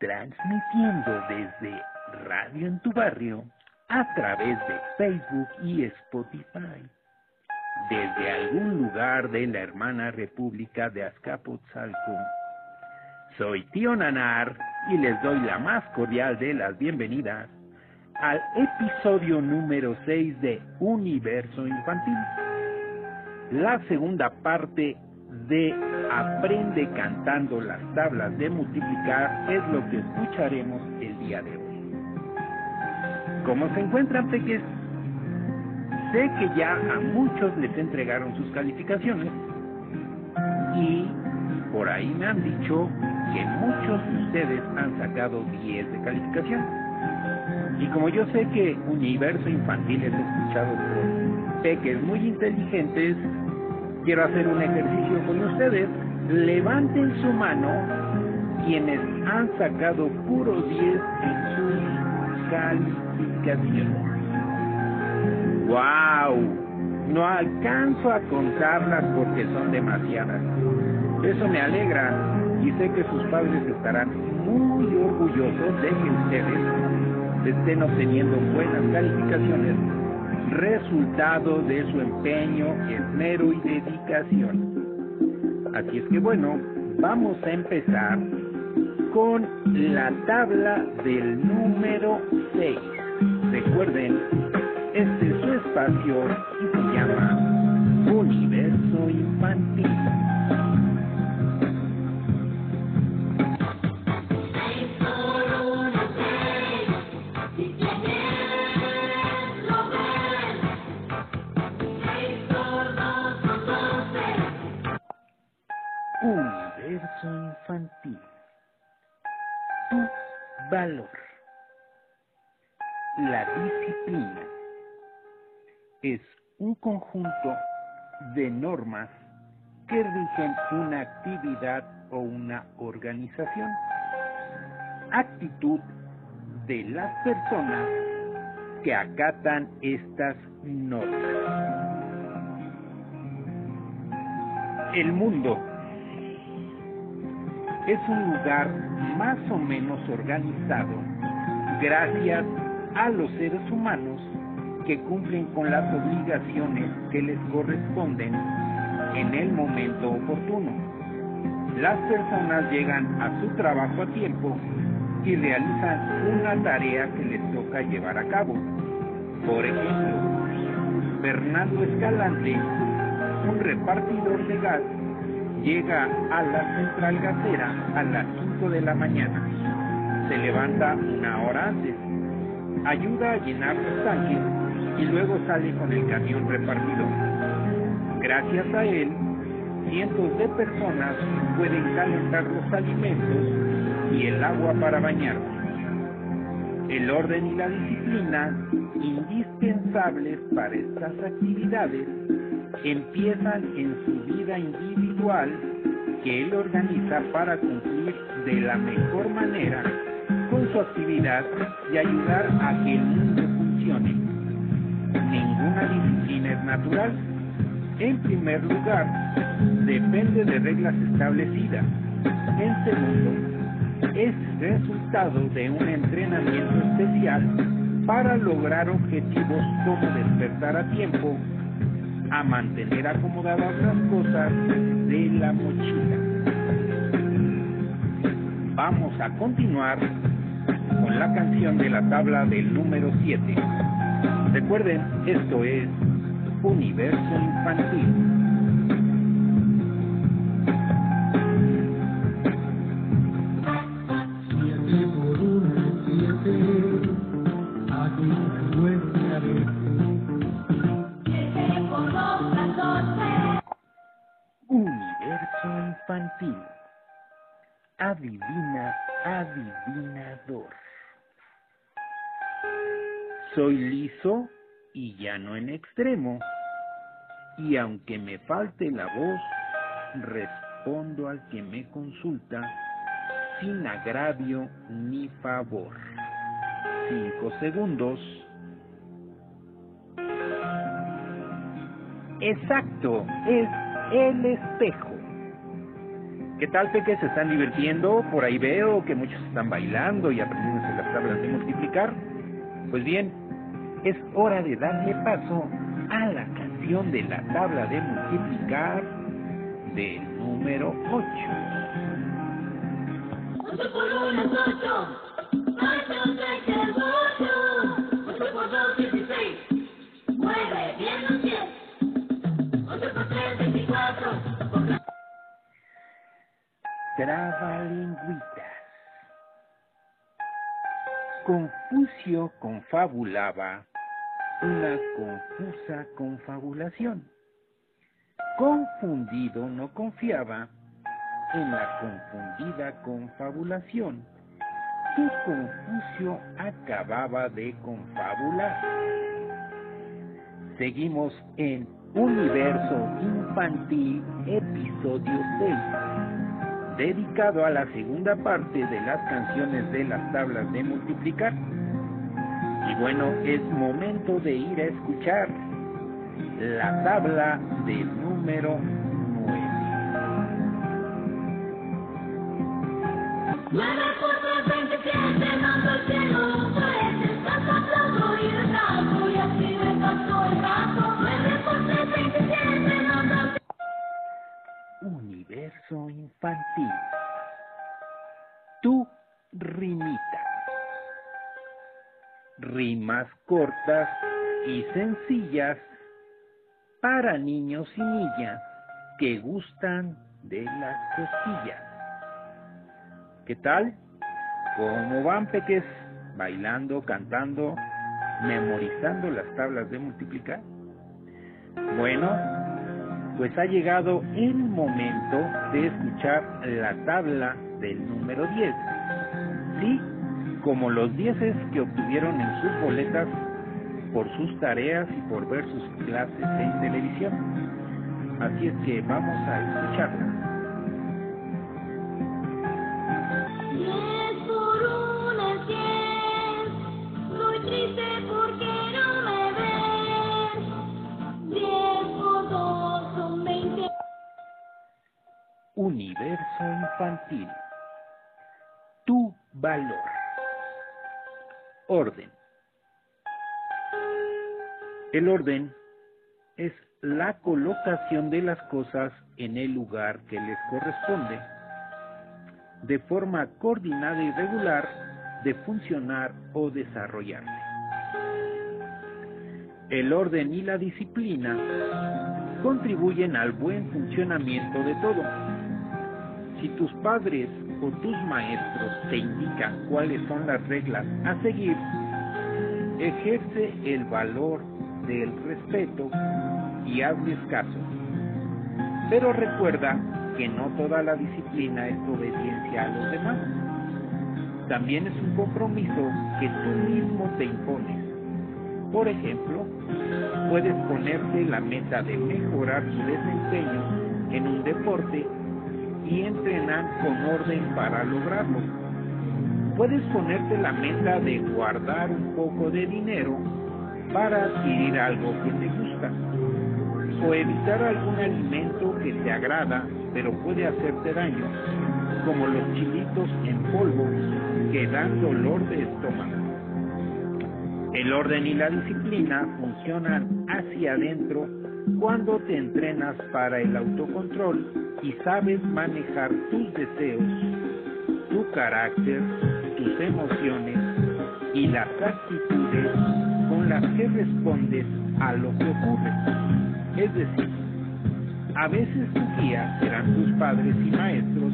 transmitiendo desde Radio en tu barrio a través de Facebook y Spotify. Desde algún lugar de la hermana República de Azcapotzalco. Soy Tío Nanar y les doy la más cordial de las bienvenidas al episodio número 6 de Universo Infantil. La segunda parte de Aprende cantando las tablas de multiplicar es lo que escucharemos el día de hoy. ¿Cómo se encuentran, peques? Sé que ya a muchos les entregaron sus calificaciones y por ahí me han dicho que muchos de ustedes han sacado 10 de calificación. Y como yo sé que Universo Infantil es escuchado por peques muy inteligentes, quiero hacer un ejercicio con ustedes. Levanten su mano quienes han sacado puro 10 en sus calificaciones. ¡Wow! No alcanzo a contarlas porque son demasiadas. Eso me alegra y sé que sus padres estarán muy orgullosos de que ustedes estén obteniendo buenas calificaciones, resultado de su empeño, esmero y dedicación. Así es que bueno, vamos a empezar con la tabla del número 6. Recuerden, este es su espacio y se llama Universo Infantil. La disciplina es un conjunto de normas que rigen una actividad o una organización. Actitud de las personas que acatan estas normas. El mundo es un lugar más o menos organizado gracias a los seres humanos que cumplen con las obligaciones que les corresponden en el momento oportuno. Las personas llegan a su trabajo a tiempo y realizan una tarea que les toca llevar a cabo. Por ejemplo, Fernando Escalante, un repartidor de gas, llega a la central gasera a las 5 de la mañana. Se levanta una hora antes, ayuda a llenar los tanques y luego sale con el camión repartidor. Gracias a él, cientos de personas pueden calentar los alimentos y el agua para bañarse. El orden y la disciplina, indispensables para estas actividades, empiezan en su vida individual que él organiza para cumplir de la mejor manera con su actividad y ayudar a que el mundo funcione. Ninguna disciplina es natural. En primer lugar, depende de reglas establecidas. En segundo, es resultado de un entrenamiento especial para lograr objetivos como despertar a tiempo, a mantener acomodadas las cosas de la mochila. Vamos a continuar con la canción de la tabla del número 7. Recuerden, esto es Universo Infantil. Universo Infantil. Adivina, adivinador. Soy liso y llano en extremo. Y aunque me falte la voz, respondo al que me consulta sin agravio ni favor. Cinco segundos. Exacto, es el espejo. ¿Qué tal, peques? ¿Se están divirtiendo? Por ahí veo que muchos están bailando y aprendiendo las tablas de multiplicar. Pues bien, es hora de darle paso a la canción de la tabla de multiplicar del número 8. 8 por 1 es 8, 8 3 es 8, 8 por 2 16, 9 bien 10, 8 por 3 24, Trabalingüitas. Confucio confabulaba una confusa confabulación. Confundido no confiaba en la confundida confabulación que Confucio acababa de confabular. Seguimos en Universo Infantil, episodio 6, dedicado a la segunda parte de las canciones de las tablas de multiplicar. Y bueno, es momento de ir a escuchar la tabla del número 9. 9 Infantil. Tu rimita. Rimas cortas y sencillas para niños y niñas que gustan de las costillas. ¿Qué tal? ¿Cómo van, peques? ¿Bailando, cantando, memorizando las tablas de multiplicar? Bueno, pues ha llegado el momento de escuchar la tabla del número 10. Sí, como los dieces que obtuvieron en sus boletas por sus tareas y por ver sus clases en televisión. Así es que vamos a escucharla. Universo infantil. Tu valor. Orden. El orden es la colocación de las cosas en el lugar que les corresponde, de forma coordinada y regular de funcionar o desarrollarse. El orden y la disciplina contribuyen al buen funcionamiento de todo. Si tus padres o tus maestros te indican cuáles son las reglas a seguir, ejerce el valor del respeto y hazles caso. Pero recuerda que no toda la disciplina es obediencia a los demás. También es un compromiso que tú mismo te impones. Por ejemplo, puedes ponerte la meta de mejorar tu desempeño en un deporte y entrenar con orden para lograrlo. Puedes ponerte la meta de guardar un poco de dinero para adquirir algo que te gusta o evitar algún alimento que te agrada pero puede hacerte daño, como los chilitos en polvo que dan dolor de estómago. El orden y la disciplina funcionan hacia adentro cuando te entrenas para el autocontrol y sabes manejar tus deseos, tu carácter, tus emociones y las actitudes con las que respondes a lo que ocurre. Es decir, a veces tu guía serán tus padres y maestros,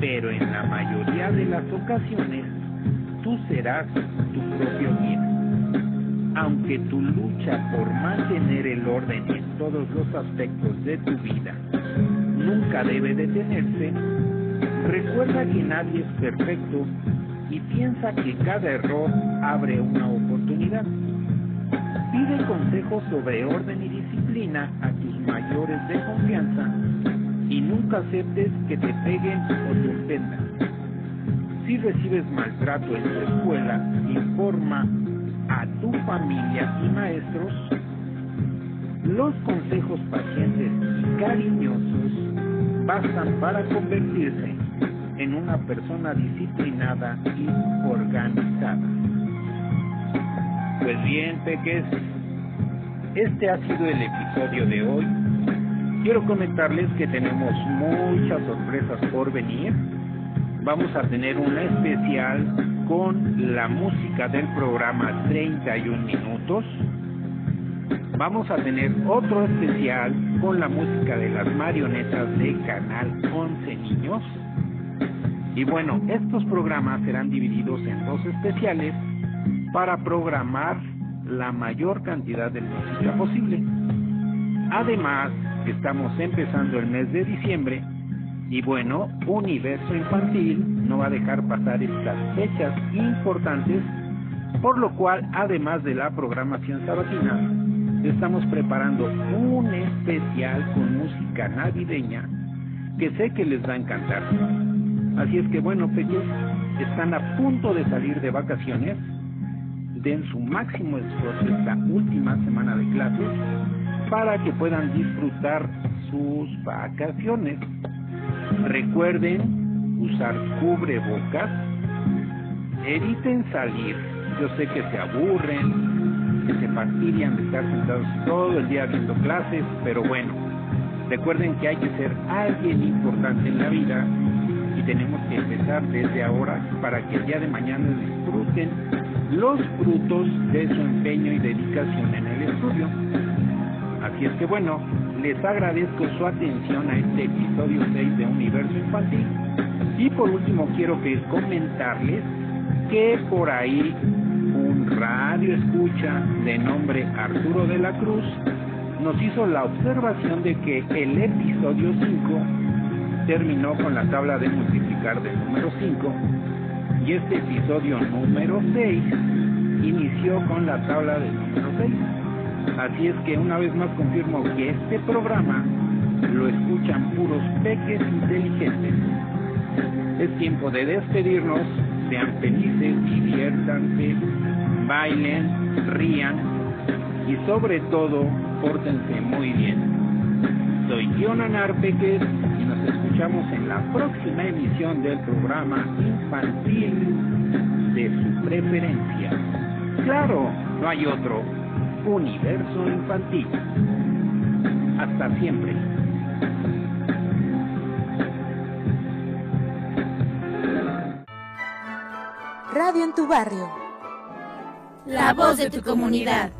pero en la mayoría de las ocasiones tú serás tu propio guía. Aunque tu lucha por mantener el orden todos los aspectos de tu vida nunca debe detenerse, recuerda que nadie es perfecto y piensa que cada error abre una oportunidad. Pide consejos sobre orden y disciplina a tus mayores de confianza y nunca aceptes que te peguen o te ofendan. Si recibes maltrato en tu escuela, informa a tu familia y maestros. Los consejos pacientes y cariñosos bastan para convertirse en una persona disciplinada y organizada. Pues bien, peques, este ha sido el episodio de hoy. Quiero comentarles que tenemos muchas sorpresas por venir. Vamos a tener una especial con la música del programa 31 minutos. Vamos a tener otro especial con la música de las marionetas de Canal 11 Niños. Y bueno, estos programas serán divididos en dos especiales para programar la mayor cantidad de música posible. Además, estamos empezando el mes de diciembre y bueno, Universo Infantil no va a dejar pasar estas fechas importantes, por lo cual, además de la programación sabatina, estamos preparando un especial con música navideña que sé que les va a encantar. Así es que bueno, pequeños, están a punto de salir de vacaciones den su máximo esfuerzo esta última semana de clases para que puedan disfrutar sus vacaciones. Recuerden usar cubrebocas, eviten salir, yo sé que se aburren, que se fastidian de estar sentados todo el día viendo clases, pero bueno, recuerden que hay que ser alguien importante en la vida y tenemos que empezar desde ahora para que el día de mañana disfruten los frutos de su empeño y dedicación en el estudio. Así es que bueno, les agradezco su atención a este episodio 6 de Universo Infantil. Y por último quiero que comentarles que por ahí radio escucha de nombre Arturo de la Cruz nos hizo la observación de que el episodio 5 terminó con la tabla de multiplicar del número 5 y este episodio número 6 inició con la tabla del número 6. Así es que una vez más confirmo que este programa lo escuchan puros peques inteligentes. Es tiempo de despedirnos, sean felices, diviértanse, bailen, rían y sobre todo pórtense muy bien. Soy Jonan Peques y nos escuchamos en la próxima emisión del programa infantil de su preferencia. Claro, no hay otro. Universo infantil. Hasta siempre. Radio en tu barrio. La voz de tu comunidad.